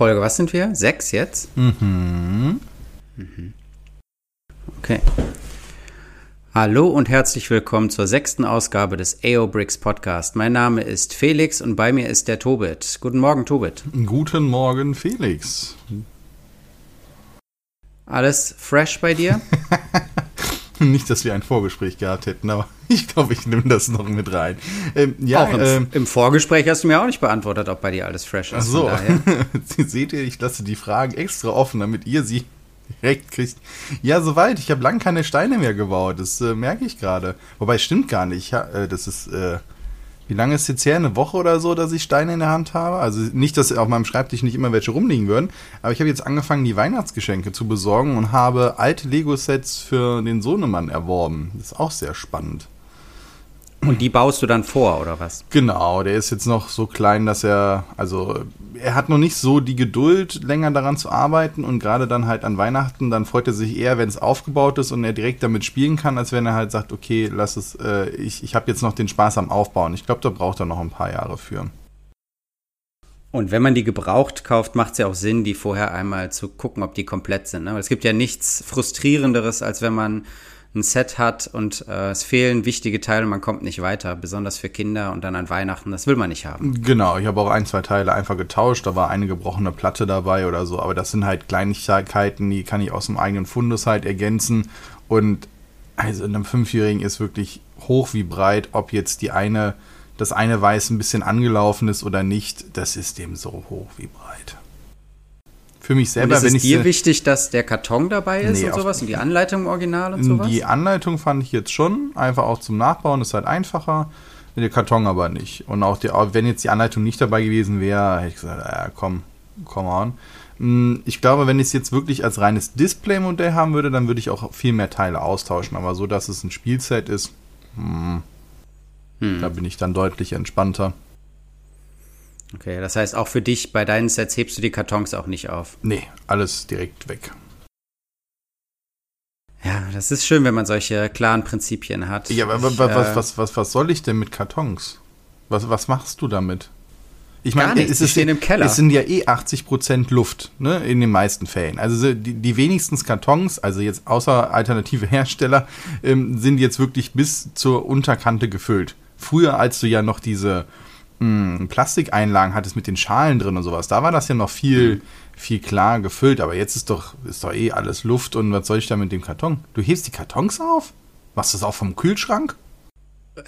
Folge, was sind wir? Sechs jetzt? Mhm. Okay. Hallo und herzlich willkommen zur sechsten Ausgabe des AO Bricks Podcast. Mein Name ist Felix und bei mir ist der Tobit. Guten Morgen, Tobit. Guten Morgen, Felix. Alles fresh bei dir? Nicht, dass wir ein Vorgespräch gehabt hätten, aber ich glaube, ich nehme das noch mit rein. Ähm, ja, auch im, ähm, im Vorgespräch hast du mir auch nicht beantwortet, ob bei dir alles fresh ist. ach so. Seht ihr, ich lasse die Fragen extra offen, damit ihr sie direkt kriegt. Ja, soweit. Ich habe lang keine Steine mehr gebaut. Das äh, merke ich gerade. Wobei, stimmt gar nicht. Ja, äh, das ist, äh, wie lange ist jetzt her? Eine Woche oder so, dass ich Steine in der Hand habe? Also nicht, dass auf meinem Schreibtisch nicht immer welche rumliegen würden, aber ich habe jetzt angefangen, die Weihnachtsgeschenke zu besorgen und habe alte Lego-Sets für den Sohnemann erworben. Das ist auch sehr spannend. Und die baust du dann vor, oder was? Genau, der ist jetzt noch so klein, dass er, also er hat noch nicht so die Geduld, länger daran zu arbeiten und gerade dann halt an Weihnachten, dann freut er sich eher, wenn es aufgebaut ist und er direkt damit spielen kann, als wenn er halt sagt, okay, lass es, äh, ich, ich habe jetzt noch den Spaß am Aufbauen. Ich glaube, da braucht er noch ein paar Jahre für. Und wenn man die gebraucht kauft, macht es ja auch Sinn, die vorher einmal zu gucken, ob die komplett sind. Ne? Weil es gibt ja nichts frustrierenderes, als wenn man ein Set hat und äh, es fehlen wichtige Teile und man kommt nicht weiter, besonders für Kinder und dann an Weihnachten. Das will man nicht haben. Genau, ich habe auch ein, zwei Teile einfach getauscht, da war eine gebrochene Platte dabei oder so, aber das sind halt Kleinigkeiten, die kann ich aus dem eigenen Fundus halt ergänzen und also in einem Fünfjährigen ist wirklich hoch wie breit, ob jetzt die eine, das eine Weiß ein bisschen angelaufen ist oder nicht, das ist dem so hoch wie breit. Für mich Und selber, ist wenn es ich dir wichtig, dass der Karton dabei ist Nee, und sowas und die Anleitung im Original und sowas? Die Anleitung fand ich jetzt schon, einfach auch zum Nachbauen, ist halt einfacher. Der Karton aber nicht. Und auch, die, auch wenn jetzt die Anleitung nicht dabei gewesen wäre, hätte ich gesagt, ja, komm, come on. Mm, Ich glaube, wenn ich es jetzt wirklich als reines Display-Modell haben würde, dann würde ich auch viel mehr Teile austauschen. Aber so, dass es ein Spielset ist, hm, Hm. da bin ich dann deutlich entspannter. Okay, das heißt, auch für dich bei deinen Sets hebst du die Kartons auch nicht auf. Nee, alles direkt weg. Ja, das ist schön, wenn man solche klaren Prinzipien hat. Ja, aber Ich, was, was, äh, was, was, was soll ich denn mit Kartons? Was, was machst du damit? Ich nichts, die ist, stehen im Keller. Es sind ja eh 80% Luft, ne, in den meisten Fällen. Also so die, die wenigstens Kartons, also jetzt außer alternative Hersteller, ähm, sind jetzt wirklich bis zur Unterkante gefüllt. Früher, als du ja noch diese mh, Plastikeinlagen hattest mit den Schalen drin und sowas, da war das ja noch viel, Mhm. viel klar gefüllt. Aber jetzt ist doch, ist doch eh alles Luft und was soll ich da mit dem Karton? Du hebst die Kartons auf? Machst du das auch vom Kühlschrank?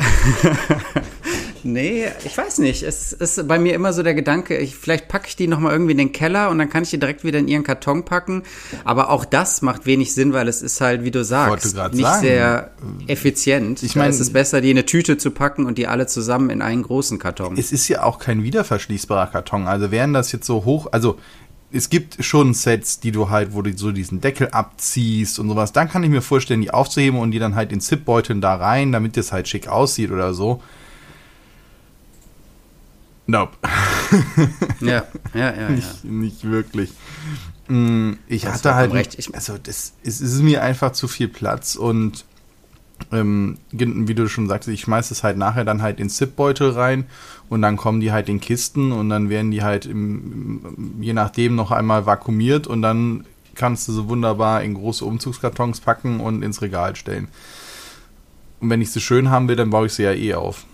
Nee, ich weiß nicht. Es ist bei mir immer so der Gedanke, ich, vielleicht packe ich die nochmal irgendwie in den Keller und dann kann ich die direkt wieder in ihren Karton packen. Aber auch das macht wenig Sinn, weil es ist halt, wie du sagst, nicht sagen. sehr effizient. Ich da mein- ist es besser, die in eine Tüte zu packen und die alle zusammen in einen großen Karton. Es ist ja auch kein wiederverschließbarer Karton. Also wären das jetzt so hoch, also es gibt schon Sets, die du halt, wo du so diesen Deckel abziehst und sowas. Dann kann ich mir vorstellen, die aufzuheben und die dann halt in Zipbeuteln da rein, damit das halt schick aussieht oder so. Nope. ja, ja, ja, ja. nicht, nicht wirklich. Mm, Ich Hast hatte halt, recht. Ich- also das es ist mir einfach zu viel Platz und ähm, wie du schon sagst, ich schmeiß es halt nachher dann halt in Zipbeutel rein und dann kommen die halt in Kisten und dann werden die halt im, je nachdem noch einmal vakuumiert und dann kannst du sie wunderbar in große Umzugskartons packen und ins Regal stellen. Und wenn ich sie schön haben will, dann baue ich sie ja eh auf.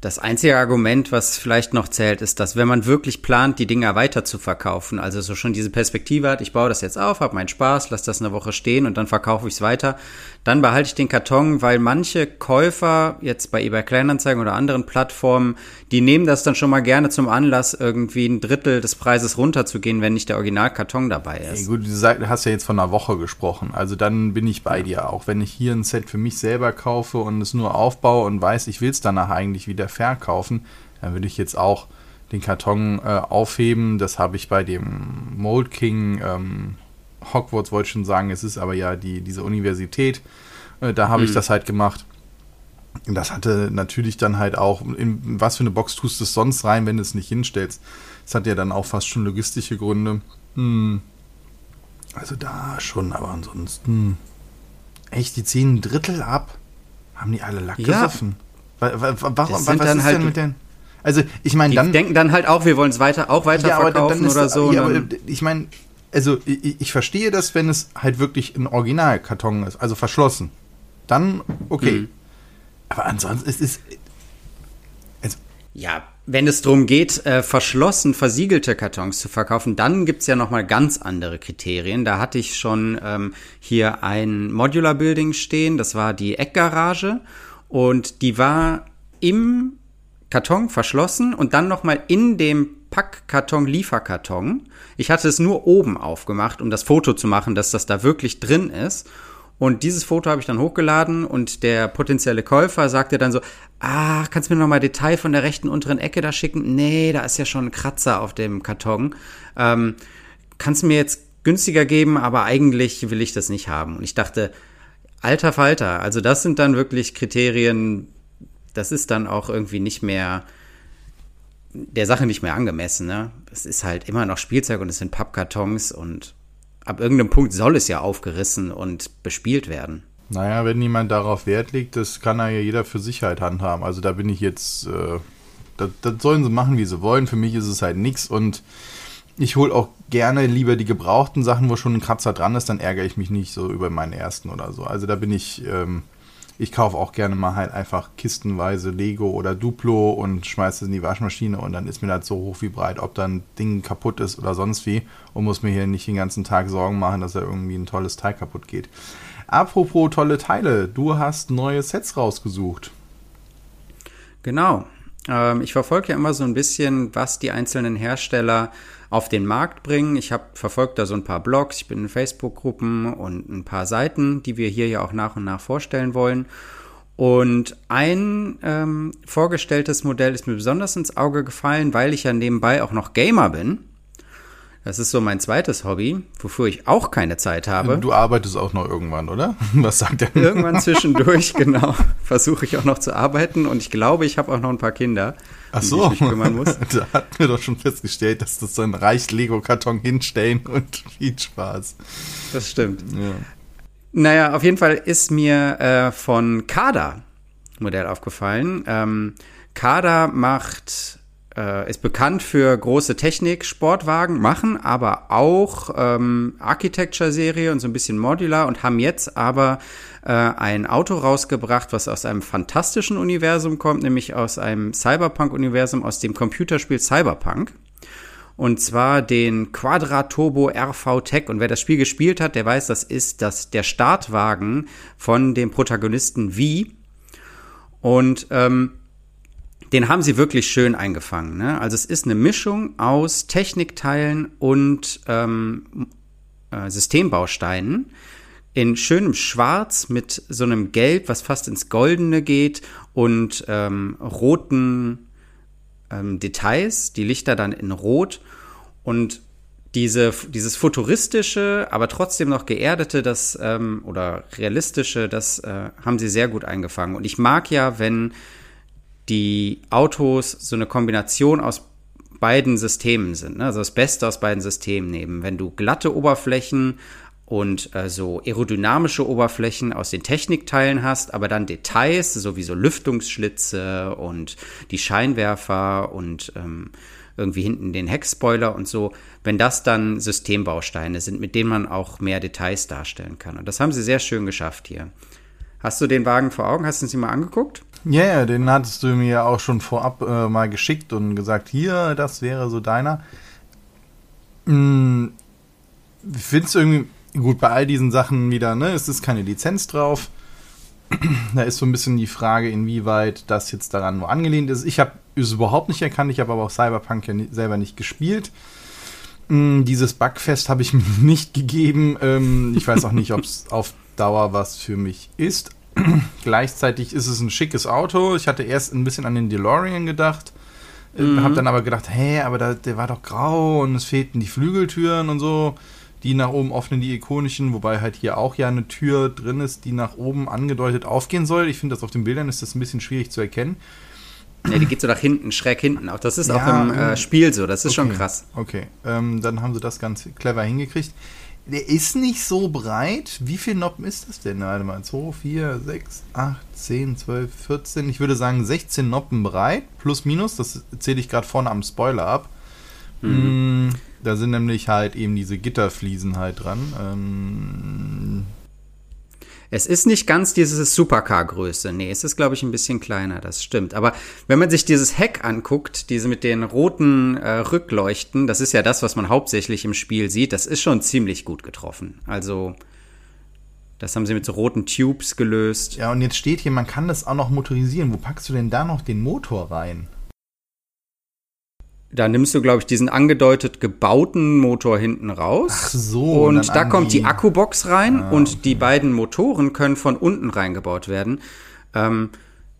Das einzige Argument, was vielleicht noch zählt, ist, dass wenn man wirklich plant, die Dinger weiter zu verkaufen, also so schon diese Perspektive hat, ich baue das jetzt auf, habe meinen Spaß, lasse das eine Woche stehen und dann verkaufe ich es weiter, dann behalte ich den Karton, weil manche Käufer jetzt bei eBay Kleinanzeigen oder anderen Plattformen, die nehmen das dann schon mal gerne zum Anlass, irgendwie ein Drittel des Preises runterzugehen, wenn nicht der Originalkarton dabei ist. gut, du hast ja jetzt von einer Woche gesprochen. Also dann bin ich bei dir. Auch wenn ich hier ein Set für mich selber kaufe und es nur aufbaue und weiß, ich will es danach eigentlich wieder verkaufen, dann würde ich jetzt auch den Karton äh, aufheben. Das habe ich bei dem Mold King ähm, Hogwarts, wollte ich schon sagen. Es ist aber ja die, diese Universität. Äh, da habe ich das halt gemacht. Und Das hatte natürlich dann halt auch, in was für eine Box tust du es sonst rein, wenn du es nicht hinstellst? Das hat ja dann auch fast schon logistische Gründe. Hm. Also da schon, aber ansonsten. Echt, die ziehen ein Drittel ab? Haben die alle Lack Ja. gesoffen? Wa- wa- wa- Warum, Das sind was dann ist halt- denn mit den. Also ich meine, dann. Die denken dann halt auch, wir wollen es weiter, auch weiter ja, verkaufen ist, oder so. Ja, aber ich meine, also ich, ich, verstehe das, wenn es halt wirklich ein Originalkarton ist, also verschlossen. Dann okay. Mhm. Aber ansonsten ist es. Also ja, wenn es darum geht, äh, verschlossen versiegelte Kartons zu verkaufen, dann gibt's ja nochmal ganz andere Kriterien. Da hatte ich schon ähm, hier ein Modular Building stehen, das war die Eckgarage und die war im Karton verschlossen und dann nochmal in dem Packkarton, Lieferkarton. Ich hatte es nur oben aufgemacht, um das Foto zu machen, dass das da wirklich drin ist. Und dieses Foto habe ich dann hochgeladen und der potenzielle Käufer sagte dann so, ah, kannst du mir noch mal Detail von der rechten unteren Ecke da schicken? Nee, da ist ja schon ein Kratzer auf dem Karton. Ähm, kannst du mir jetzt günstiger geben, aber eigentlich will ich das nicht haben. Und ich dachte, alter Falter, also das sind dann wirklich Kriterien, das ist dann auch irgendwie nicht mehr der Sache nicht mehr angemessen. Ne? Es ist halt immer noch Spielzeug und es sind Pappkartons und ab irgendeinem Punkt soll es ja aufgerissen und bespielt werden. Naja, wenn niemand darauf Wert legt, das kann ja jeder für Sicherheit handhaben. Also da bin ich jetzt, äh, das, das sollen sie machen, wie sie wollen. Für mich ist es halt nichts und ich hole auch gerne lieber die gebrauchten Sachen, wo schon ein Kratzer dran ist, dann ärgere ich mich nicht so über meinen ersten oder so. Also da bin ich, ähm, ich kaufe auch gerne mal halt einfach kistenweise Lego oder Duplo und schmeiße es in die Waschmaschine und dann ist mir das so hoch wie breit, ob dann Ding kaputt ist oder sonst wie und muss mir hier nicht den ganzen Tag Sorgen machen, dass da irgendwie ein tolles Teil kaputt geht. Apropos tolle Teile, du hast neue Sets rausgesucht. Genau. Ähm, ich verfolge ja immer so ein bisschen, was die einzelnen Hersteller auf den Markt bringen. Ich habe verfolgt da so ein paar Blogs, ich bin in Facebook-Gruppen und ein paar Seiten, die wir hier ja auch nach und nach vorstellen wollen. Und ein ähm, vorgestelltes Modell ist mir besonders ins Auge gefallen, weil ich ja nebenbei auch noch Gamer bin. Das ist so mein zweites Hobby, wofür ich auch keine Zeit habe. Du arbeitest auch noch irgendwann, oder? Was sagt der? Irgendwann zwischendurch, genau. Versuche ich auch noch zu arbeiten und ich glaube, ich habe auch noch ein paar Kinder. Ach so, um ich mich kümmern muss. da hat mir doch schon festgestellt, dass das so ein reich Lego-Karton hinstellen und viel Spaß. Das stimmt. Ja. Naja, auf jeden Fall ist mir äh, von Kada Modell aufgefallen. Ähm, Kada macht äh, ist bekannt für große Technik, Sportwagen, machen aber auch ähm, Architecture-Serie und so ein bisschen Modular und haben jetzt aber äh, ein Auto rausgebracht, was aus einem fantastischen Universum kommt, nämlich aus einem Cyberpunk-Universum, aus dem Computerspiel Cyberpunk. Und zwar den Quadra Turbo RV Tech. Und wer das Spiel gespielt hat, der weiß, das ist das, der Startwagen von dem Protagonisten V. Und ähm, den haben sie wirklich schön eingefangen. Ne? Also es ist eine Mischung aus Technikteilen und ähm, äh, Systembausteinen in schönem Schwarz mit so einem Gelb, was fast ins Goldene geht und ähm, roten ähm, Details, die Lichter dann in Rot und diese, dieses futuristische, aber trotzdem noch geerdete, das ähm, oder realistische, das äh, haben sie sehr gut eingefangen. Und ich mag ja, wenn die Autos so eine Kombination aus beiden Systemen sind, ne? also das Beste aus beiden Systemen nehmen. Wenn du glatte Oberflächen und äh, so aerodynamische Oberflächen aus den Technikteilen hast, aber dann Details, so wie so Lüftungsschlitze und die Scheinwerfer und ähm, irgendwie hinten den Heckspoiler und so, wenn das dann Systembausteine sind, mit denen man auch mehr Details darstellen kann. Und das haben sie sehr schön geschafft hier. Hast du den Wagen vor Augen? Hast du ihn mal angeguckt? Ja, yeah, den hattest du mir ja auch schon vorab äh, mal geschickt und gesagt, hier, das wäre so deiner. Hm, Findest du irgendwie, gut, bei all diesen Sachen wieder, ne, es ist keine Lizenz drauf. da ist so ein bisschen die Frage, inwieweit das jetzt daran nur angelehnt ist. Ich habe es überhaupt nicht erkannt, ich habe aber auch Cyberpunk ja selber nicht gespielt. Hm, dieses Bugfest habe ich mir nicht gegeben. Ähm, ich weiß auch nicht, ob es auf Dauer was für mich ist. Gleichzeitig ist es ein schickes Auto. Ich hatte erst ein bisschen an den DeLorean gedacht. Äh, mhm. Hab dann aber gedacht, hä, aber da, der war doch grau und es fehlten die Flügeltüren und so. Die nach oben offenen, die ikonischen, wobei halt hier auch ja eine Tür drin ist, die nach oben angedeutet aufgehen soll. Ich finde, das auf den Bildern ist das ein bisschen schwierig zu erkennen. Ja, die geht so nach hinten, schräg hinten. Auch das ist ja, auch im äh, Spiel so. Das ist okay, schon krass. Okay, ähm, dann haben sie das ganz clever hingekriegt. Der ist nicht so breit. Wie viel Noppen ist das denn? Warte mal, 2, 4, 6, 8, 10, 12, 14. Ich würde sagen 16 Noppen breit, plus minus. Das zähle ich gerade vorne am Spoiler ab. Mhm. Da sind nämlich halt eben diese Gitterfliesen halt dran. Ähm, es ist nicht ganz diese Supercar-Größe. Nee, es ist, glaube ich, ein bisschen kleiner, das stimmt. Aber wenn man sich dieses Heck anguckt, diese mit den roten äh, Rückleuchten, das ist ja das, was man hauptsächlich im Spiel sieht, das ist schon ziemlich gut getroffen. Also, das haben sie mit so roten Tubes gelöst. Ja, und jetzt steht hier, man kann das auch noch motorisieren. Wo packst du denn da noch den Motor rein? Da nimmst du, glaube ich, diesen angedeutet gebauten Motor hinten raus. Ach so. Und da kommt die Akkubox rein ah, und okay. die beiden Motoren können von unten reingebaut werden. Ähm,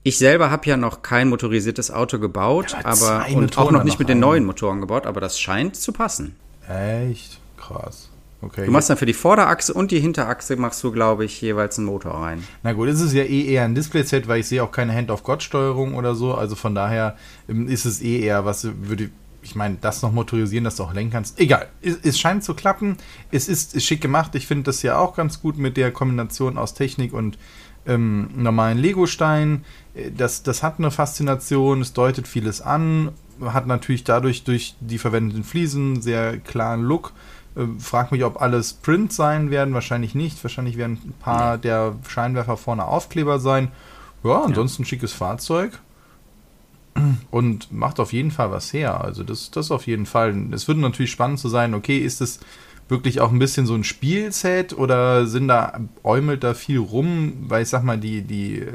ich selber habe ja noch kein motorisiertes Auto gebaut, ja, aber und auch noch nicht mit den neuen Motoren gebaut, aber das scheint zu passen. Echt? Krass. Okay. Du machst dann für die Vorderachse und die Hinterachse machst du, glaube ich, jeweils einen Motor rein. Na gut, es ist ja eh eher ein Display-Set, weil ich sehe auch keine Hand-of-God-Steuerung oder so. Also von daher ähm, ist es eh eher, was würde ich meine, das noch motorisieren, dass du auch lenken kannst. Egal, es, es scheint zu klappen. Es ist, ist schick gemacht. Ich finde das ja auch ganz gut mit der Kombination aus Technik und ähm, normalen Lego-Steinen. Äh, das, das hat eine Faszination, es deutet vieles an, hat natürlich dadurch durch die verwendeten Fliesen sehr klaren Look. Äh, frag mich, ob alles Print sein werden. Wahrscheinlich nicht. Wahrscheinlich werden ein paar nee. der Scheinwerfer vorne Aufkleber sein. Ja, ansonsten ja. schickes Fahrzeug. Und macht auf jeden Fall was her. Also das, das auf jeden Fall. Es würde natürlich spannend zu sein, okay, ist es wirklich auch ein bisschen so ein Spielset oder sind da, äumelt da viel rum? Weil ich sag mal, die, die,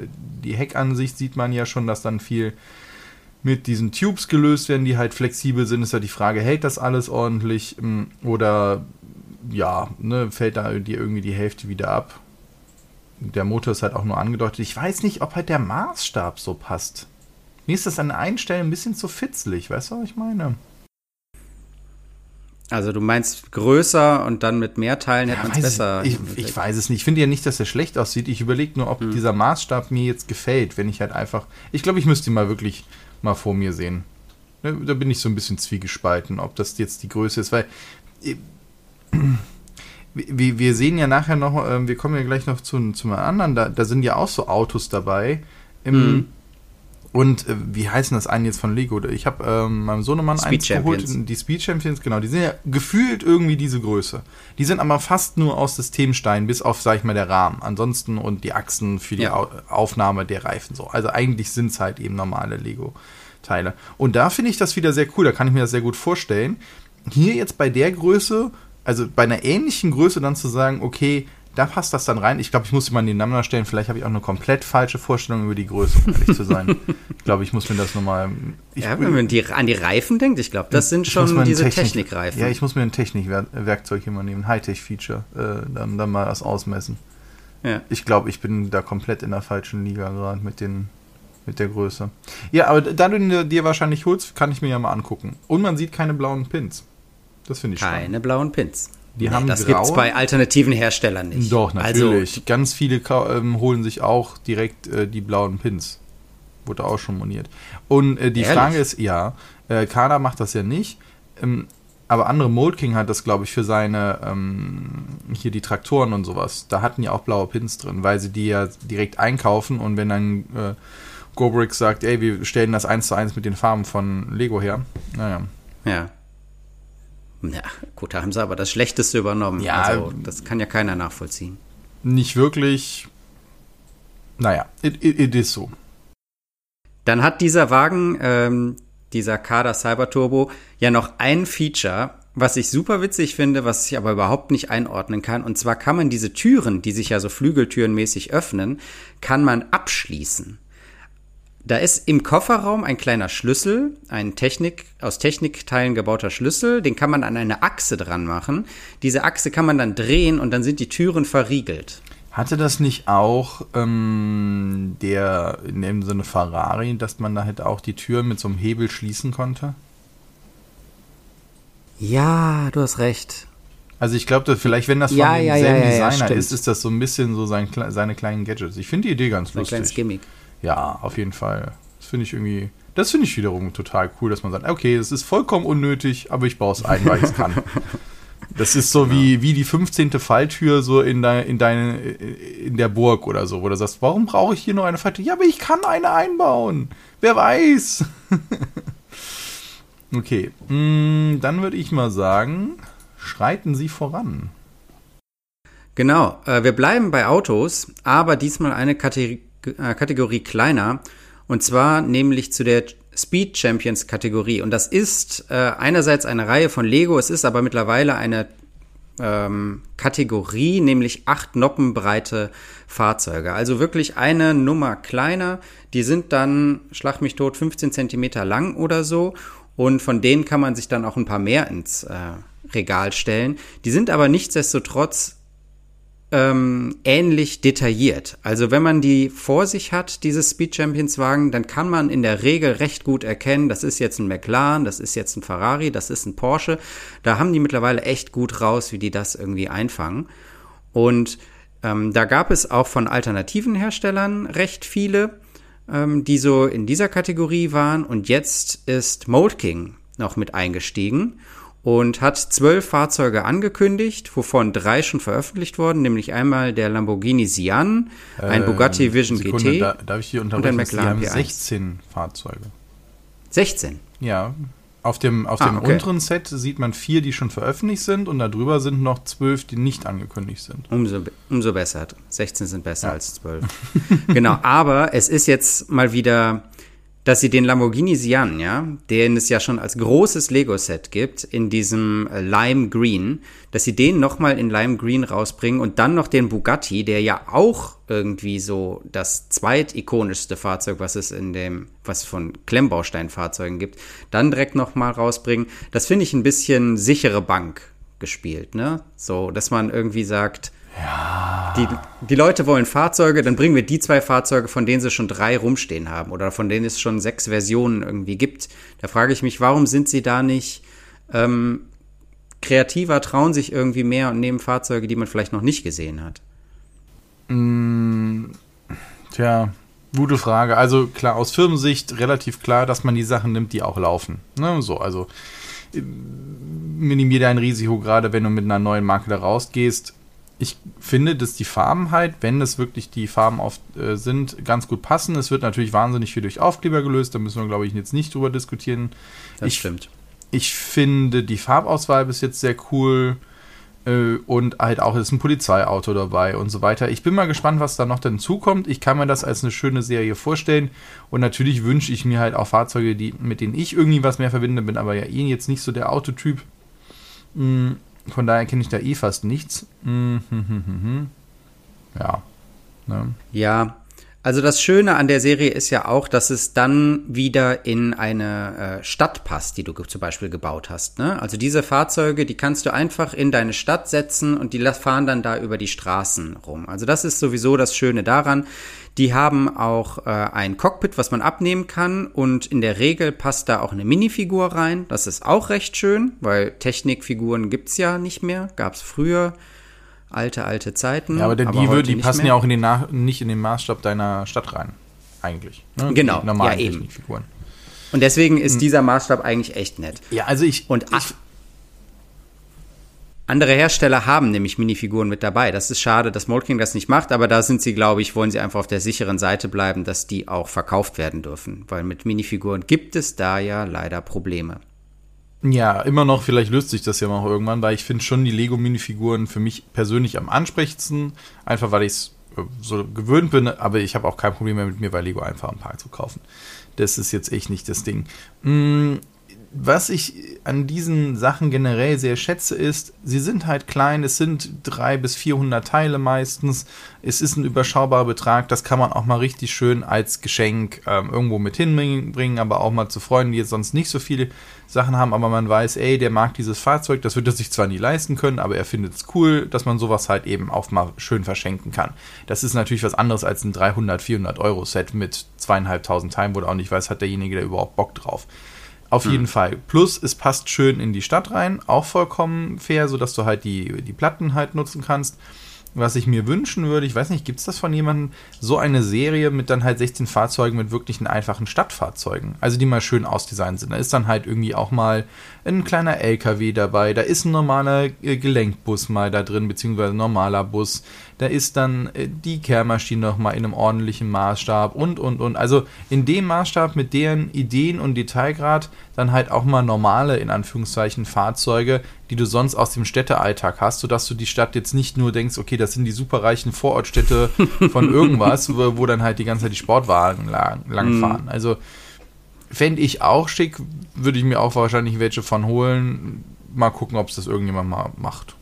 die Heckansicht sieht man ja schon, dass dann viel mit diesen Tubes gelöst werden, die halt flexibel sind, ist ja die Frage, hält das alles ordentlich mm, oder ja, ne, fällt da dir irgendwie die Hälfte wieder ab. Der Motor ist halt auch nur angedeutet. Ich weiß nicht, ob halt der Maßstab so passt. Mir ist das an einen Stellen ein bisschen zu fitzlig, weißt du, was ich meine? Also du meinst größer und dann mit mehr Teilen hätte ja, man es besser. Ich, ich, weiß es nicht. Ich finde ja nicht, dass er schlecht aussieht. Ich überlege nur, ob hm. dieser Maßstab mir jetzt gefällt, wenn ich halt einfach. Ich glaube, ich müsste ihn mal wirklich mal vor mir sehen. Ne, da bin ich so ein bisschen zwiegespalten, ob das jetzt die Größe ist, weil äh, wir, sehen ja nachher noch, ähm, wir kommen ja gleich noch zu, zu einem anderen, da, da sind ja auch so Autos dabei. Mhm. Und äh, wie heißen das einen jetzt von Lego? Ich habe ähm, meinem Sohnemann Speed eins Champions. geholt, die Speed Champions, genau, die sind ja gefühlt irgendwie diese Größe. Die sind aber fast nur aus Systemstein, bis auf, sag ich mal, der Rahmen. Ansonsten und die Achsen für die ja. Aufnahme der Reifen so. Also eigentlich sind es halt eben normale Lego-Teile. Und da finde ich das wieder sehr cool, da kann ich mir das sehr gut vorstellen. Hier jetzt bei der Größe, also bei einer ähnlichen Größe dann zu sagen, okay, da passt das dann rein. Ich glaube, ich muss mal nebeneinander stellen. Vielleicht habe ich auch eine komplett falsche Vorstellung über die Größe, um ehrlich zu sein. ich glaube, ich muss mir das nochmal. Ja, wenn man die, an die Reifen denkt, ich glaube, das sind schon diese Technik, Technikreifen. Ja, ich muss mir ein Technikwerkzeug hier mal nehmen, Hightech-Feature, äh, dann, dann mal das ausmessen. Ja. Ich glaube, ich bin da komplett in der falschen Liga gerade mit den mit der Größe. Ja, aber da du ihn dir wahrscheinlich holst, kann ich mir ja mal angucken. Und man sieht keine blauen Pins. Das finde ich Keine spannend. blauen Pins. Die nee, haben das gibt es bei alternativen Herstellern nicht. Doch, natürlich. Also, Ganz viele ähm, holen sich auch direkt äh, die blauen Pins. Wurde auch schon moniert. Und äh, die Ehrlich? Frage ist, ja, äh, Kana macht das ja nicht. Ähm, aber andere Mold King hat das, glaube ich, für seine ähm, hier die Traktoren und sowas. Da hatten ja auch blaue Pins drin, weil sie die ja direkt einkaufen und wenn dann äh, Gobrick sagt, ey, wir stellen das eins zu eins mit den Farben von Lego her. Naja. Ja. Ja, gut, da haben sie aber das Schlechteste übernommen. Ja, also, das kann ja keiner nachvollziehen. Nicht wirklich. Naja, it, it, it is so. Dann hat dieser Wagen, ähm, dieser Kader Cyber Turbo, ja noch ein Feature, was ich super witzig finde, was ich aber überhaupt nicht einordnen kann. Und zwar kann man diese Türen, die sich ja so Flügeltürenmäßig öffnen, kann man abschließen. Da ist im Kofferraum ein kleiner Schlüssel, ein Technik, aus Technikteilen gebauter Schlüssel, den kann man an eine Achse dran machen. Diese Achse kann man dann drehen und dann sind die Türen verriegelt. Hatte das nicht auch ähm, der in dem Sinne Ferrari, dass man da halt auch die Tür mit so einem Hebel schließen konnte? Ja, du hast recht. Also ich glaube, vielleicht, wenn das von ja, demselben ja, ja, Designer ist, ist das so ein bisschen so sein, seine kleinen Gadgets. Ich finde die Idee ganz ein lustig. Ein kleines Gimmick. Ja, auf jeden Fall. Das finde ich irgendwie. Das finde ich wiederum total cool, dass man sagt, okay, es ist vollkommen unnötig, aber ich baue es ein, weil ich es kann. Das ist so wie, wie die 15. Falltür so in, de, in, deine, in der Burg oder so, wo du sagst, warum brauche ich hier nur eine Falltür? Ja, aber ich kann eine einbauen. Wer weiß. okay, mm, dann würde ich mal sagen, schreiten Sie voran. Genau, äh, wir bleiben bei Autos, aber diesmal eine Kategorie, Kategorie kleiner. Und zwar nämlich zu der Speed Champions Kategorie. Und das ist äh, einerseits eine Reihe von Lego, es ist aber mittlerweile eine ähm, Kategorie, nämlich acht Noppenbreite Fahrzeuge. Also wirklich eine Nummer kleiner. Die sind dann, schlag mich tot, 15 Zentimeter lang oder so. Und von denen kann man sich dann auch ein paar mehr ins äh, Regal stellen. Die sind aber nichtsdestotrotz ähm, ähnlich detailliert. Also wenn man die vor sich hat, diese Speed Champions Wagen, dann kann man in der Regel recht gut erkennen, das ist jetzt ein McLaren, das ist jetzt ein Ferrari, das ist ein Porsche. Da haben die mittlerweile echt gut raus, wie die das irgendwie einfangen. Und ähm, da gab es auch von alternativen Herstellern recht viele, ähm, die so in dieser Kategorie waren. Und jetzt ist Mold King noch mit eingestiegen und hat zwölf Fahrzeuge angekündigt, wovon drei schon veröffentlicht wurden, nämlich einmal der Lamborghini Sian, ein äh, Bugatti Vision Sekunde, GT da, darf ich hier und ein McLaren Sie haben 16 Fahrzeuge. 16? Ja. Auf dem, auf ah, dem okay. unteren Set sieht man vier, die schon veröffentlicht sind und darüber sind noch zwölf, die nicht angekündigt sind. Umso, umso besser. 16 sind besser ja. als zwölf. genau, aber es ist jetzt mal wieder dass sie den Lamborghini Sian, ja, den es ja schon als großes Lego-Set gibt, in diesem äh, Lime Green, dass sie den nochmal in Lime Green rausbringen und dann noch den Bugatti, der ja auch irgendwie so das zweitikonischste Fahrzeug, was es in dem, was von Klemmbausteinfahrzeugen gibt, dann direkt nochmal rausbringen. Das finde ich ein bisschen sichere Bank gespielt, ne? So, dass man irgendwie sagt, Die, die Leute wollen Fahrzeuge, dann bringen wir die zwei Fahrzeuge, von denen sie schon drei rumstehen haben oder von denen es schon sechs Versionen irgendwie gibt. Da frage ich mich, warum sind sie da nicht ähm, kreativer, trauen sich irgendwie mehr und nehmen Fahrzeuge, die man vielleicht noch nicht gesehen hat? Mm, tja, gute Frage. Also klar, aus Firmensicht relativ klar, dass man die Sachen nimmt, die auch laufen. Ne? So, also äh, minimier dein Risiko, gerade wenn du mit einer neuen Marke da rausgehst ich finde, dass die Farben halt, wenn es wirklich die Farben oft äh, sind, ganz gut passen. Es wird natürlich wahnsinnig viel durch Aufkleber gelöst, da müssen wir, glaube ich, jetzt nicht drüber diskutieren. Das ich, stimmt. Ich finde die Farbauswahl bis jetzt sehr cool äh, und halt auch ist ein Polizeiauto dabei und so weiter. Ich bin mal gespannt, was da noch dazukommt. Ich kann mir das als eine schöne Serie vorstellen und natürlich wünsche ich mir halt auch Fahrzeuge, die, mit denen ich irgendwie was mehr verbinde, bin aber ja eh jetzt nicht so der Autotyp. Mhm von daher kenne ich da eh fast nichts. Mhm, mhm, mhm, ja. Ne? Ja. Also das Schöne an der Serie ist ja auch, dass es dann wieder in eine äh, Stadt passt, die du zum Beispiel gebaut hast. Ne? Also diese Fahrzeuge, die kannst du einfach in deine Stadt setzen und die fahren dann da über die Straßen rum. Also das ist sowieso das Schöne daran. Die haben auch äh, ein Cockpit, was man abnehmen kann und in der Regel passt da auch eine Minifigur rein. Das ist auch recht schön, weil Technikfiguren gibt's ja nicht mehr, gab's früher. Alte, alte Zeiten. Ja, aber, denn die, würde, die passen mehr. ja auch in den Nach nicht in den Maßstab deiner Stadt rein. Eigentlich. Ne? Genau, die normalen ja, eben. Technikfiguren. Und deswegen ist hm. dieser Maßstab eigentlich echt nett. Ja, also ich. Und ich, andere Hersteller haben nämlich Minifiguren mit dabei. Das ist schade, dass Molking das nicht macht, aber da sind sie, glaube ich, wollen sie einfach auf der sicheren Seite bleiben, dass die auch verkauft werden dürfen. Weil mit Minifiguren gibt es da ja leider Probleme. Ja, immer noch, vielleicht löst sich das ja noch irgendwann, weil ich finde schon die Lego-Minifiguren für mich persönlich am ansprechendsten. Einfach weil ich es äh, so gewöhnt bin, aber ich habe auch kein Problem mehr mit mir bei Lego einfach ein paar zu kaufen. Das ist jetzt echt nicht das Ding. Was ich an diesen Sachen generell sehr schätze, ist, sie sind halt klein, es sind drei bis 400 Teile meistens, es ist ein überschaubarer Betrag, das kann man auch mal richtig schön als Geschenk ähm, irgendwo mit hinbringen, aber auch mal zu Freunden, die jetzt sonst nicht so viele Sachen haben, aber man weiß, ey, der mag dieses Fahrzeug, das wird er sich zwar nie leisten können, aber er findet es cool, dass man sowas halt eben auch mal schön verschenken kann. Das ist natürlich was anderes als ein 300, 400 Euro Set mit zweieinhalbtausend Teilen, wo du auch nicht weißt, hat derjenige da überhaupt Bock drauf. Auf jeden mhm. Fall. Plus, es passt schön in die Stadt rein, auch vollkommen fair, sodass du halt die, die Platten halt nutzen kannst. was ich mir wünschen würde, ich weiß nicht, gibt es das von jemandem, so eine Serie mit dann halt 16 Fahrzeugen mit wirklichen einfachen Stadtfahrzeugen, also die mal schön ausdesignt sind. Da ist dann halt irgendwie auch mal ein kleiner LKW dabei, da ist ein normaler äh, Gelenkbus mal da drin, beziehungsweise ein normaler Bus, da ist dann äh, die Kehrmaschine nochmal in einem ordentlichen Maßstab und, und, und. Also in dem Maßstab mit deren Ideen und Detailgrad dann halt auch mal normale, in Anführungszeichen, Fahrzeuge, die du sonst aus dem Städtealltag hast, sodass du die Stadt jetzt nicht nur denkst, okay, das sind die superreichen Vorortstädte von irgendwas, wo, wo, dann halt die ganze Zeit die Sportwagen lang, langfahren. Mhm. Also fände ich auch schick, würde ich mir auch wahrscheinlich welche von holen. Mal gucken, ob es das irgendjemand mal macht.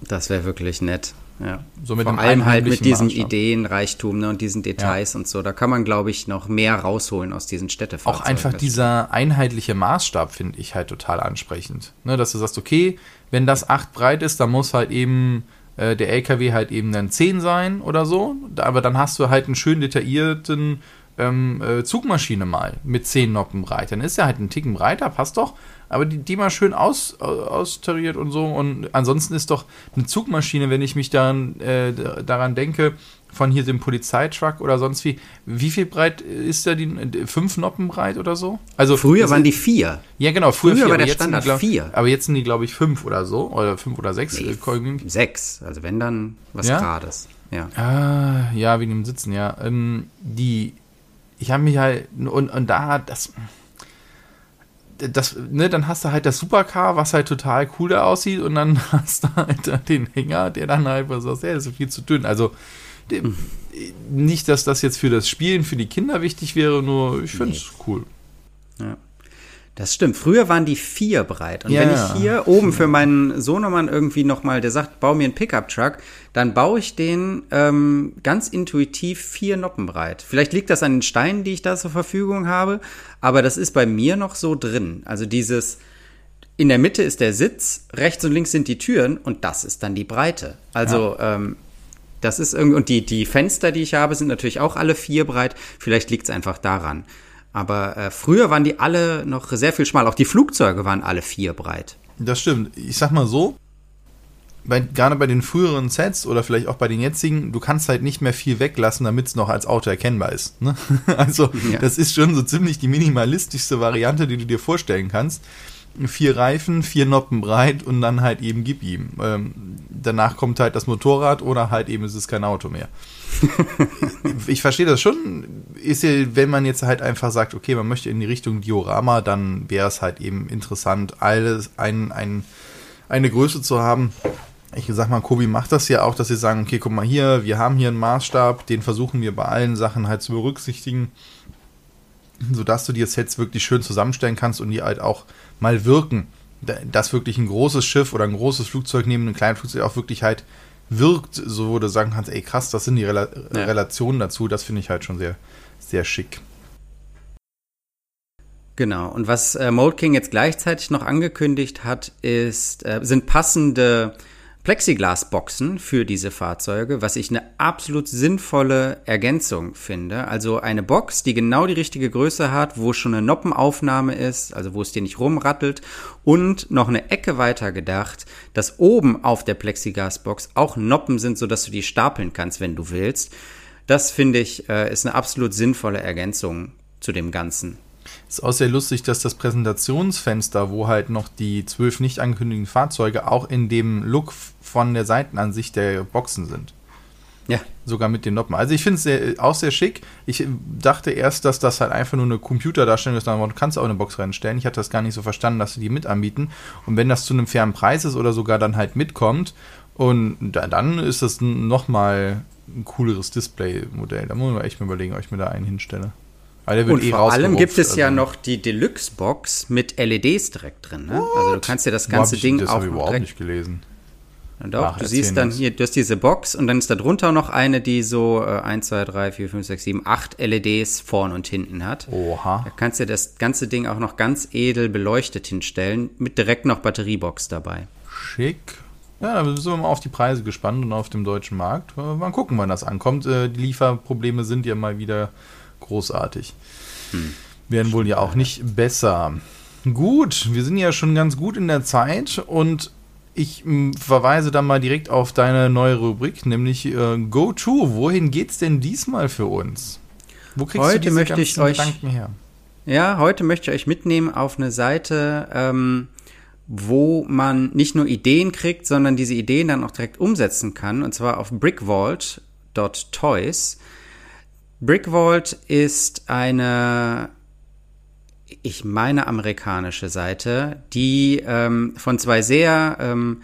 Das wäre wirklich nett. Ja. So mit Vor allem halt mit diesem Maßstab. Ideenreichtum ne, und diesen Details ja. und so. Da kann man, glaube ich, noch mehr rausholen aus diesen Städtefahrzeugen. Auch einfach dieser einheitliche Maßstab finde ich halt total ansprechend. Ne, dass du sagst, okay, wenn das 8 breit ist, dann muss halt eben äh, der LKW halt eben dann 10 sein oder so. Aber dann hast du halt einen schön detaillierten ähm, äh, Zugmaschine mal mit 10 Noppen breit. Dann ist er halt ein Ticken breiter, passt doch aber die, die mal schön aus, austariert und so. Und ansonsten ist doch eine Zugmaschine, wenn ich mich daran, äh, daran denke, von hier dem Polizeitruck oder sonst wie, wie viel breit ist der? Die, fünf Noppen breit oder so? Also früher waren die vier. Ja, genau, früher, früher vier, war der Standard glaub, vier. Aber jetzt sind die, glaube ich, fünf oder so. Oder fünf oder sechs. Nee, äh, sechs. Also wenn dann was ja? Gerades. Ja. Ah, ja, wegen dem Sitzen, ja. Ähm, die, ich habe mich halt, und, und da, das, das, ne, dann hast du halt das Supercar, was halt total cool da aussieht, und dann hast du halt den Hänger, der dann halt was sagt, ja, das ist viel zu dünn. Also hm. nicht, dass das jetzt für das Spielen für die Kinder wichtig wäre, nur ich finde es nee. cool. Ja. Das stimmt. Früher waren die vier breit. Und ja, wenn ich hier oben für meinen Sohnemann irgendwie nochmal, der sagt, bau mir einen Pickup-Truck, dann baue ich den ähm, ganz intuitiv vier Noppen breit. Vielleicht liegt das an den Steinen, die ich da zur Verfügung habe, aber das ist bei mir noch so drin. Also dieses, in der Mitte ist der Sitz, rechts und links sind die Türen und das ist dann die Breite. Also, ja. ähm, das ist irgendwie, und die, die Fenster, die ich habe, sind natürlich auch alle vier breit. Vielleicht liegt es einfach daran. Aber äh, früher waren die alle noch sehr viel schmal. Auch die Flugzeuge waren alle vier breit. Das stimmt. Ich sag mal so, bei, gerade bei den früheren Sets oder vielleicht auch bei den jetzigen, du kannst halt nicht mehr viel weglassen, damit es noch als Auto erkennbar ist. Ne? Also ja. das ist schon so ziemlich die minimalistischste Variante, die du dir vorstellen kannst. Vier Reifen, vier Noppen breit und dann halt eben gib ihm. Ähm, danach kommt halt das Motorrad oder halt eben ist es kein Auto mehr. ich verstehe das schon. Ist ja, wenn man jetzt halt einfach sagt, okay, man möchte in die Richtung Diorama, dann wäre es halt eben interessant, alles ein, ein, eine Größe zu haben. Ich sag mal, Kobi macht das ja auch, dass sie sagen, okay, guck mal hier, wir haben hier einen Maßstab, den versuchen wir bei allen Sachen halt zu berücksichtigen, sodass du dir Sets wirklich schön zusammenstellen kannst und die halt auch mal wirken. Dass wirklich ein großes Schiff oder ein großes Flugzeug neben einem kleinen Flugzeug auch wirklich halt wirkt, so wo du sagen kannst, ey krass, das sind die Rela ja. Relationen dazu, das finde ich halt schon sehr, sehr schick. Genau, und was äh, Mold King jetzt gleichzeitig noch angekündigt hat, ist, äh, sind passende Plexiglasboxen für diese Fahrzeuge, was ich eine absolut sinnvolle Ergänzung finde. Also eine Box, die genau die richtige Größe hat, wo schon eine Noppenaufnahme ist, also wo es dir nicht rumrattelt und noch eine Ecke weiter gedacht, dass oben auf der Plexiglasbox auch Noppen sind, sodass du die stapeln kannst, wenn du willst. Das finde ich äh, ist eine absolut sinnvolle Ergänzung zu dem Ganzen. Ist auch sehr lustig, dass das Präsentationsfenster, wo halt noch die zwölf nicht angekündigten Fahrzeuge auch in dem Look von der Seitenansicht der Boxen sind. Ja. Sogar mit den Noppen. Also ich finde es auch sehr schick. Ich dachte erst, dass das halt einfach nur eine Computerdarstellung ist, du kannst auch eine Box reinstellen. Ich hatte das gar nicht so verstanden, dass sie die mit anbieten. Und wenn das zu einem fairen Preis ist oder sogar dann halt mitkommt, und dann ist das nochmal ein cooleres Display-Modell. Da muss man echt mal überlegen, ob ich mir da einen hinstelle. Und eh vor allem gibt es also. ja noch die Deluxe-Box mit LEDs direkt drin. Ne? Also du kannst dir das ganze Ding das auch ich überhaupt nicht gelesen. Ja, doch, Ach, du siehst dann hier, du hast diese Box und dann ist da drunter noch eine, die so äh, 1, 2, 3, 4, 5, 6, 7, 8 LEDs vorn und hinten hat. Oha. Da kannst du das ganze Ding auch noch ganz edel beleuchtet hinstellen, mit direkt noch Batteriebox dabei. Schick. Ja, da sind wir mal auf die Preise gespannt und auf dem deutschen Markt. Mal gucken, wann das ankommt. Äh, die Lieferprobleme sind ja mal wieder großartig. Hm. Werden wohl ja auch nicht besser. Gut, wir sind ja schon ganz gut in der Zeit und ich m, verweise dann mal direkt auf deine neue Rubrik, nämlich äh, Go To. Wohin geht's denn diesmal für uns? Wo kriegst heute du diese möchte ich euch, Gedanken her? Ja, heute möchte ich euch mitnehmen auf eine Seite, ähm, wo man nicht nur Ideen kriegt, sondern diese Ideen dann auch direkt umsetzen kann, und zwar auf brickvault.toys. Brickvault ist eine, ich meine, amerikanische Seite, die ähm, von zwei sehr ähm,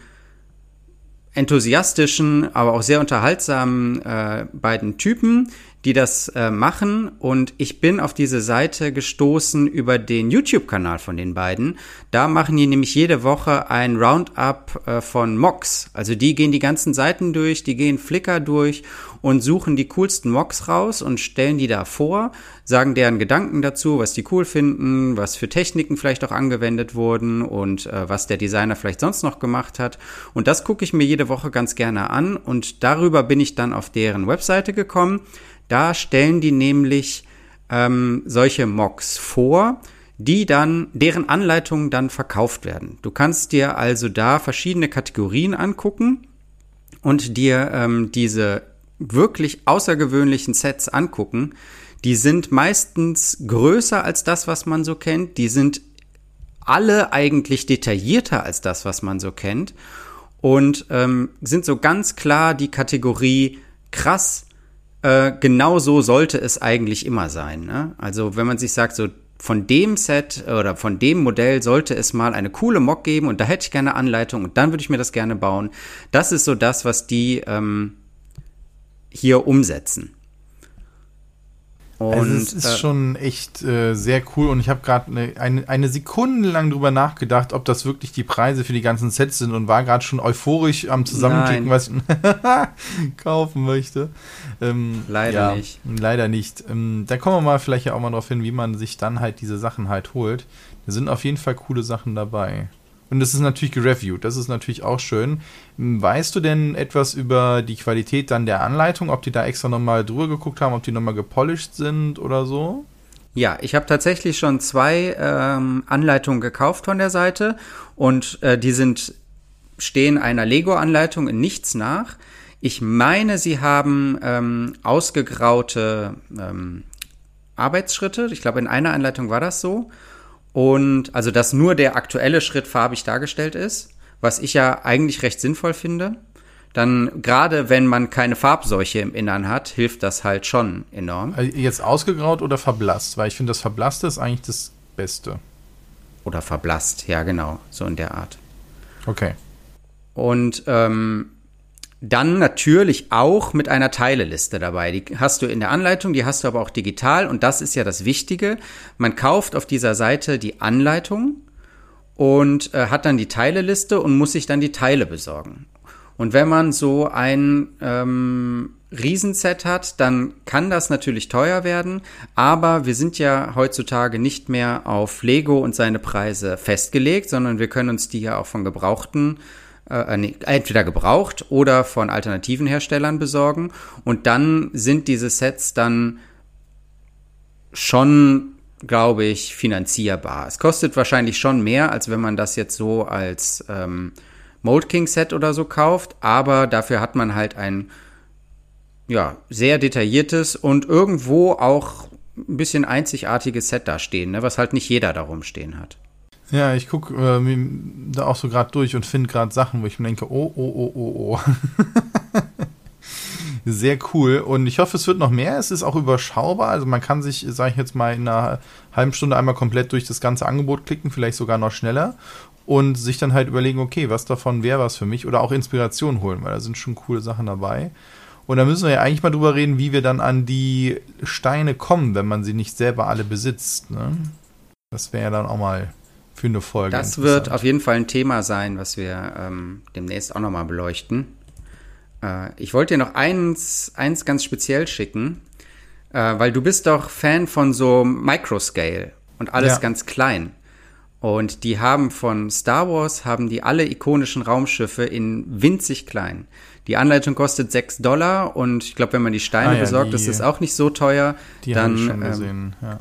enthusiastischen, aber auch sehr unterhaltsamen äh, beiden Typen, die das äh, machen. Und ich bin auf diese Seite gestoßen über den YouTube-Kanal von den beiden. Da machen die nämlich jede Woche ein Roundup äh, von Mocks. Also die gehen die ganzen Seiten durch, die gehen Flickr durch und suchen die coolsten Mocks raus und stellen die da vor, sagen deren Gedanken dazu, was die cool finden, was für Techniken vielleicht auch angewendet wurden und äh, was der Designer vielleicht sonst noch gemacht hat. Und das gucke ich mir jede Woche ganz gerne an und darüber bin ich dann auf deren Webseite gekommen. Da stellen die nämlich ähm, solche Mocks vor, die dann, deren Anleitungen dann verkauft werden. Du kannst dir also da verschiedene Kategorien angucken und dir ähm, diese wirklich außergewöhnlichen Sets angucken. Die sind meistens größer als das, was man so kennt. Die sind alle eigentlich detaillierter als das, was man so kennt. Und ähm, sind so ganz klar die Kategorie krass, äh, genau so sollte es eigentlich immer sein. Ne? Also wenn man sich sagt, so von dem Set oder von dem Modell sollte es mal eine coole Mock geben und da hätte ich gerne Anleitung und dann würde ich mir das gerne bauen. Das ist so das, was die ähm, hier umsetzen. Und, also es ist äh, schon echt äh, sehr cool und ich habe gerade eine, eine, eine Sekunde lang drüber nachgedacht, ob das wirklich die Preise für die ganzen Sets sind und war gerade schon euphorisch am Zusammenklicken, nein. was ich kaufen möchte. Ähm, leider ja, nicht. Leider nicht. Ähm, da kommen wir mal vielleicht ja auch mal drauf hin, wie man sich dann halt diese Sachen halt holt. Da sind auf jeden Fall coole Sachen dabei. Und es ist natürlich gereviewt. Das ist natürlich auch schön. Weißt du denn etwas über die Qualität dann der Anleitung? Ob die da extra nochmal drüber geguckt haben, ob die nochmal gepolished sind oder so? Ja, ich habe tatsächlich schon zwei ähm, Anleitungen gekauft von der Seite und äh, die sind stehen einer Lego-Anleitung in nichts nach. Ich meine, sie haben ähm, ausgegraute ähm, Arbeitsschritte. Ich glaube, in einer Anleitung war das so. Und also, dass nur der aktuelle Schritt farbig dargestellt ist, was ich ja eigentlich recht sinnvoll finde. Dann, gerade wenn man keine Farbseuche im Innern hat, hilft das halt schon enorm. Also jetzt ausgegraut oder verblasst? Weil ich finde, das Verblasste ist eigentlich das Beste. Oder verblasst, ja, genau, so in der Art. Okay. Und ähm, dann natürlich auch mit einer Teileliste dabei. Die hast du in der Anleitung, die hast du aber auch digital und das ist ja das Wichtige. Man kauft auf dieser Seite die Anleitung und äh, hat dann die Teileliste und muss sich dann die Teile besorgen. Und wenn man so ein ähm, Riesenset hat, dann kann das natürlich teuer werden, aber wir sind ja heutzutage nicht mehr auf Lego und seine Preise festgelegt, sondern wir können uns die ja auch von gebrauchten äh, nee, entweder gebraucht oder von alternativen Herstellern besorgen. Und dann sind diese Sets dann schon, glaube ich, finanzierbar. Es kostet wahrscheinlich schon mehr, als wenn man das jetzt so als ähm, Mold King Set oder so kauft, aber dafür hat man halt ein ja, sehr detailliertes und irgendwo auch ein bisschen einzigartiges Set da stehen, ne, was halt nicht jeder darum stehen hat. Ja, ich gucke äh, da auch so gerade durch und finde gerade Sachen, wo ich mir denke, oh, oh, oh, oh, oh. Sehr cool. Und ich hoffe, es wird noch mehr. Es ist auch überschaubar. Also man kann sich, sage ich jetzt mal, in einer halben Stunde einmal komplett durch das ganze Angebot klicken, vielleicht sogar noch schneller. Und sich dann halt überlegen, okay, was davon wäre was für mich? Oder auch Inspiration holen, weil da sind schon coole Sachen dabei. Und da müssen wir ja eigentlich mal drüber reden, wie wir dann an die Steine kommen, wenn man sie nicht selber alle besitzt. Ne? Das wäre ja dann auch mal für eine Folge. Das wird auf jeden Fall ein Thema sein, was wir ähm, demnächst auch nochmal beleuchten. Äh, ich wollte dir noch eins, eins ganz speziell schicken, äh, weil du bist doch Fan von so Microscale und alles ja. ganz klein. Und die haben von Star Wars, haben die alle ikonischen Raumschiffe in winzig klein. Die Anleitung kostet 6 Dollar und ich glaube, wenn man die Steine ah, ja, besorgt, die, ist es auch nicht so teuer. Die dann, haben wir schon ähm, gesehen, ja.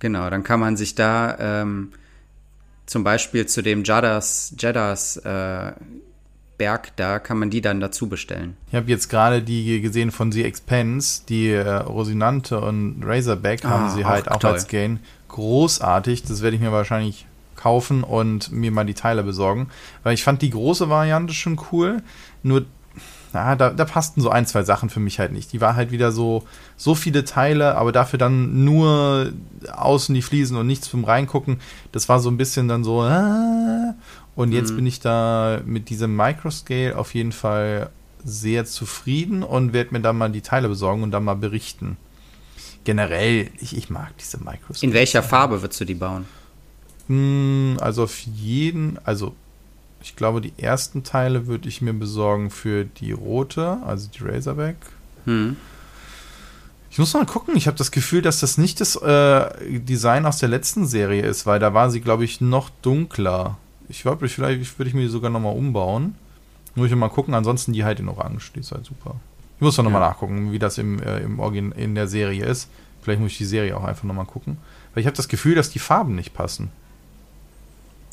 Genau, dann kann man sich da ähm, zum Beispiel zu dem Jeddas, Jeddas äh, Berg, da kann man die dann dazu bestellen. Ich habe jetzt gerade die gesehen von The Expense, die äh, Rosinante und Razorback haben Ah, sie halt auch auch, als Gain. Großartig, das werde ich mir wahrscheinlich kaufen und mir mal die Teile besorgen. Weil ich fand die große Variante schon cool, nur na, da, da passten so ein, zwei Sachen für mich halt nicht. Die war halt wieder so, so viele Teile, aber dafür dann nur außen die Fliesen und nichts zum Reingucken. Das war so ein bisschen dann so, ah. und jetzt bin ich da mit diesem Microscale auf jeden Fall sehr zufrieden und werde mir dann mal die Teile besorgen und dann mal berichten. Generell, ich, ich mag diese Microscale. In welcher Farbe würdest du die bauen? Hm, Also auf jeden, also ich glaube, die ersten Teile würde ich mir besorgen für die rote, also die Razorback. Hm. Ich muss mal gucken, ich habe das Gefühl, dass das nicht das äh, Design aus der letzten Serie ist, weil da war sie, glaube ich, noch dunkler. Ich glaube, ich- vielleicht würde ich mir die sogar nochmal umbauen. Muss ich mal gucken, ansonsten die halt in Orange, die ist halt super. Ich muss doch nochmal Ja. nachgucken, wie das im, äh, im Origin in der Serie ist. Vielleicht muss ich die Serie auch einfach nochmal gucken. Weil ich habe das Gefühl, dass die Farben nicht passen.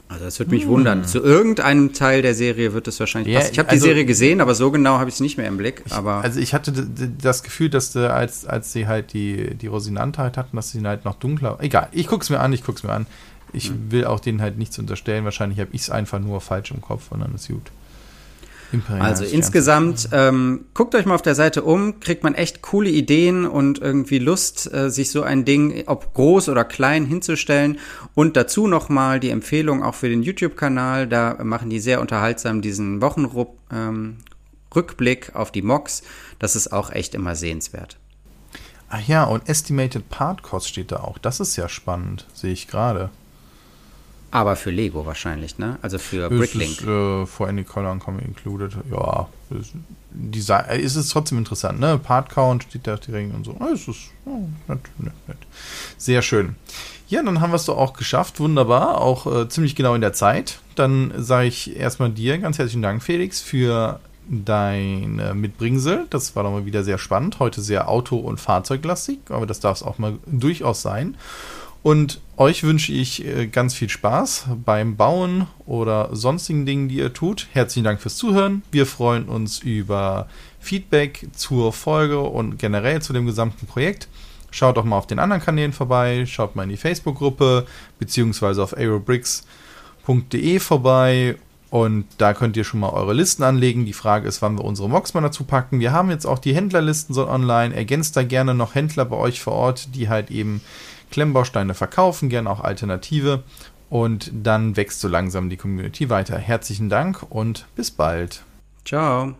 Also das würde mich wundern. Zu irgendeinem Teil der Serie wird es wahrscheinlich Ja, passen. Ich habe also- die Serie gesehen, aber so genau habe ich es nicht mehr im Blick. Aber Also ich hatte das Gefühl, dass äh, als, als sie halt die, die Rosinante halt hatten, dass sie halt noch dunkler. Egal, ich guck's mir an, ich guck's mir an. Ich Hm. will auch denen halt nichts unterstellen. Wahrscheinlich habe ich es einfach nur falsch im Kopf und dann ist gut. Also insgesamt, ähm, guckt euch mal auf der Seite um, kriegt man echt coole Ideen und irgendwie Lust, äh, sich so ein Ding, ob groß oder klein, hinzustellen. Und dazu nochmal die Empfehlung auch für den YouTube-Kanal. Da machen die sehr unterhaltsam diesen Wochenrückblick ähm, auf die Mocks. Das ist auch echt immer sehenswert. Ach ja, und Estimated Part Cost steht da auch. Das ist ja spannend, sehe ich gerade. Aber für Lego wahrscheinlich, ne? Also für Es Bricklink. ist äh, for any color and included. Ja, es, Design, äh, es ist trotzdem interessant, ne? Part Count steht da direkt und so. Ah, Es ist oh, nett, nett, nett. Sehr schön. Ja, dann haben wir es doch auch geschafft. Wunderbar. Auch äh, ziemlich genau in der Zeit. Dann sage ich erstmal dir ganz herzlichen Dank, Felix, für dein äh, Mitbringsel. Das war doch mal wieder sehr spannend. Heute sehr Auto- und Fahrzeuglastig, aber das darf es auch mal durchaus sein. Und euch wünsche ich äh, ganz viel Spaß beim Bauen oder sonstigen Dingen, die ihr tut. Herzlichen Dank fürs Zuhören. Wir freuen uns über Feedback zur Folge und generell zu dem gesamten Projekt. Schaut doch mal auf den anderen Kanälen vorbei, schaut mal in die Facebook-Gruppe beziehungsweise auf aerobricks.de vorbei und da könnt ihr schon mal eure Listen anlegen. Die Frage ist, wann wir unsere Mocks mal dazu packen. Wir haben jetzt auch die Händlerlisten so online. Ergänzt da gerne noch Händler bei euch vor Ort, die halt eben Klemmbausteine verkaufen, gerne auch Alternative. Und dann wächst so langsam die Community weiter. Herzlichen Dank und bis bald. Ciao.